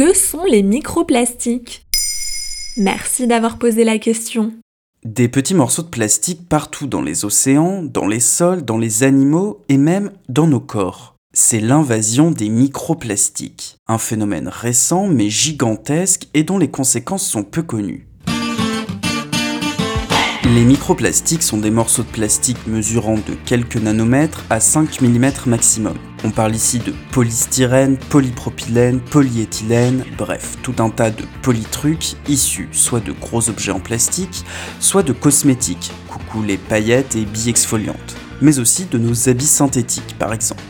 Que sont les microplastiques Merci d'avoir posé la question. Des petits morceaux de plastique partout dans les océans, dans les sols, dans les animaux et même dans nos corps. C'est l'invasion des microplastiques, un phénomène récent mais gigantesque et dont les conséquences sont peu connues. Les microplastiques sont des morceaux de plastique mesurant de quelques nanomètres à 5 mm maximum. On parle ici de polystyrène, polypropylène, polyéthylène, bref, tout un tas de polytrucs issus soit de gros objets en plastique, soit de cosmétiques, coucou les paillettes et billes exfoliantes, mais aussi de nos habits synthétiques par exemple.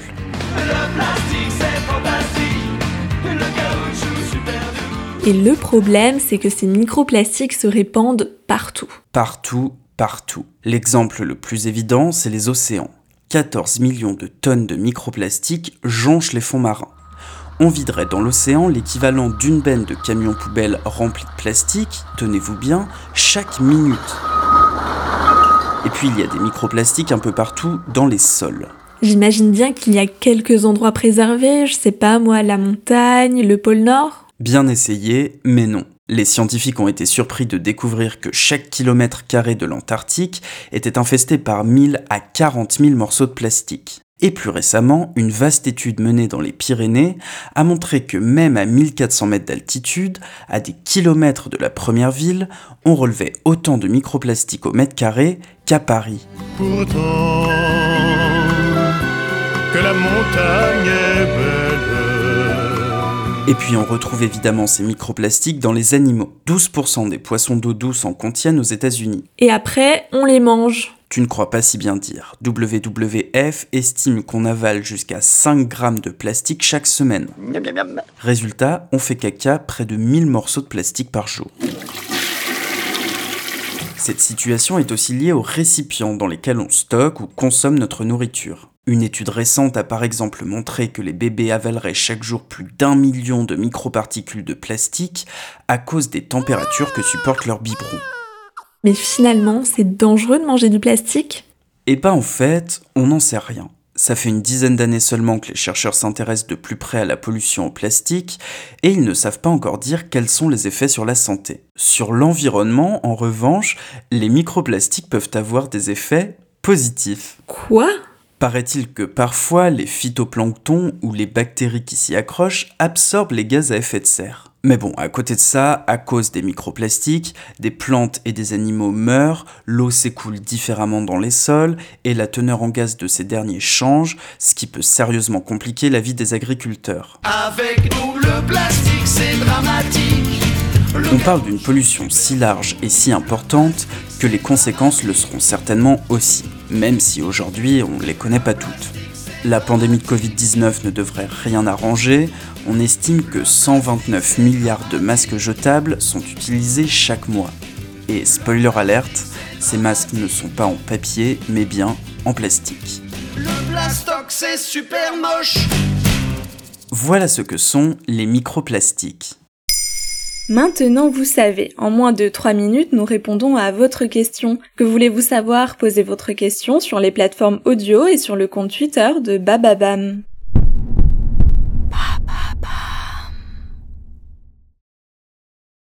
Et le problème, c'est que ces microplastiques se répandent partout. Partout, partout. L'exemple le plus évident, c'est les océans. 14 millions de tonnes de microplastiques jonchent les fonds marins. On viderait dans l'océan l'équivalent d'une benne de camions poubelles remplis de plastique, tenez-vous bien, chaque minute. Et puis il y a des microplastiques un peu partout dans les sols. J'imagine bien qu'il y a quelques endroits préservés, je sais pas moi, la montagne, le pôle Nord? Bien essayé, mais non. Les scientifiques ont été surpris de découvrir que chaque kilomètre carré de l'Antarctique était infesté par 1000 à 40 000 morceaux de plastique. Et plus récemment, une vaste étude menée dans les Pyrénées a montré que même à 1400 mètres d'altitude, à des kilomètres de la première ville, on relevait autant de microplastiques au mètre carré qu'à Paris. Pourtant, que la montagne est. Et puis on retrouve évidemment ces microplastiques dans les animaux. 12% des poissons d'eau douce en contiennent aux États-Unis. Et après, on les mange. Tu ne crois pas si bien dire. WWF estime qu'on avale jusqu'à 5 grammes de plastique chaque semaine. Résultat, on fait caca près de 1000 morceaux de plastique par jour. Cette situation est aussi liée aux récipients dans lesquels on stocke ou consomme notre nourriture. Une étude récente a par exemple montré que les bébés avaleraient chaque jour plus d'un million de microparticules de plastique à cause des températures que supportent leurs biberons. Mais finalement, c'est dangereux de manger du plastique? Eh ben en fait, on n'en sait rien. Ça fait une dizaine d'années seulement que les chercheurs s'intéressent de plus près à la pollution au plastique et ils ne savent pas encore dire quels sont les effets sur la santé. Sur l'environnement, en revanche, les microplastiques peuvent avoir des effets positifs. Quoi? Paraît-il que parfois les phytoplanctons ou les bactéries qui s'y accrochent absorbent les gaz à effet de serre. Mais bon, à côté de ça, à cause des microplastiques, des plantes et des animaux meurent, l'eau s'écoule différemment dans les sols et la teneur en gaz de ces derniers change, ce qui peut sérieusement compliquer la vie des agriculteurs. Avec nous, le plastique, c'est dramatique. On parle d'une pollution si large et si importante que les conséquences le seront certainement aussi, même si aujourd'hui on ne les connaît pas toutes. La pandémie de Covid-19 ne devrait rien arranger, on estime que 129 milliards de masques jetables sont utilisés chaque mois. Et spoiler alerte, ces masques ne sont pas en papier mais bien en plastique. Le plastoc, c'est super moche. Voilà ce que sont les microplastiques. Maintenant, vous savez. En moins de 3 minutes, nous répondons à votre question. Que voulez-vous savoir? Posez votre question sur les plateformes audio et sur le compte Twitter de Bababam.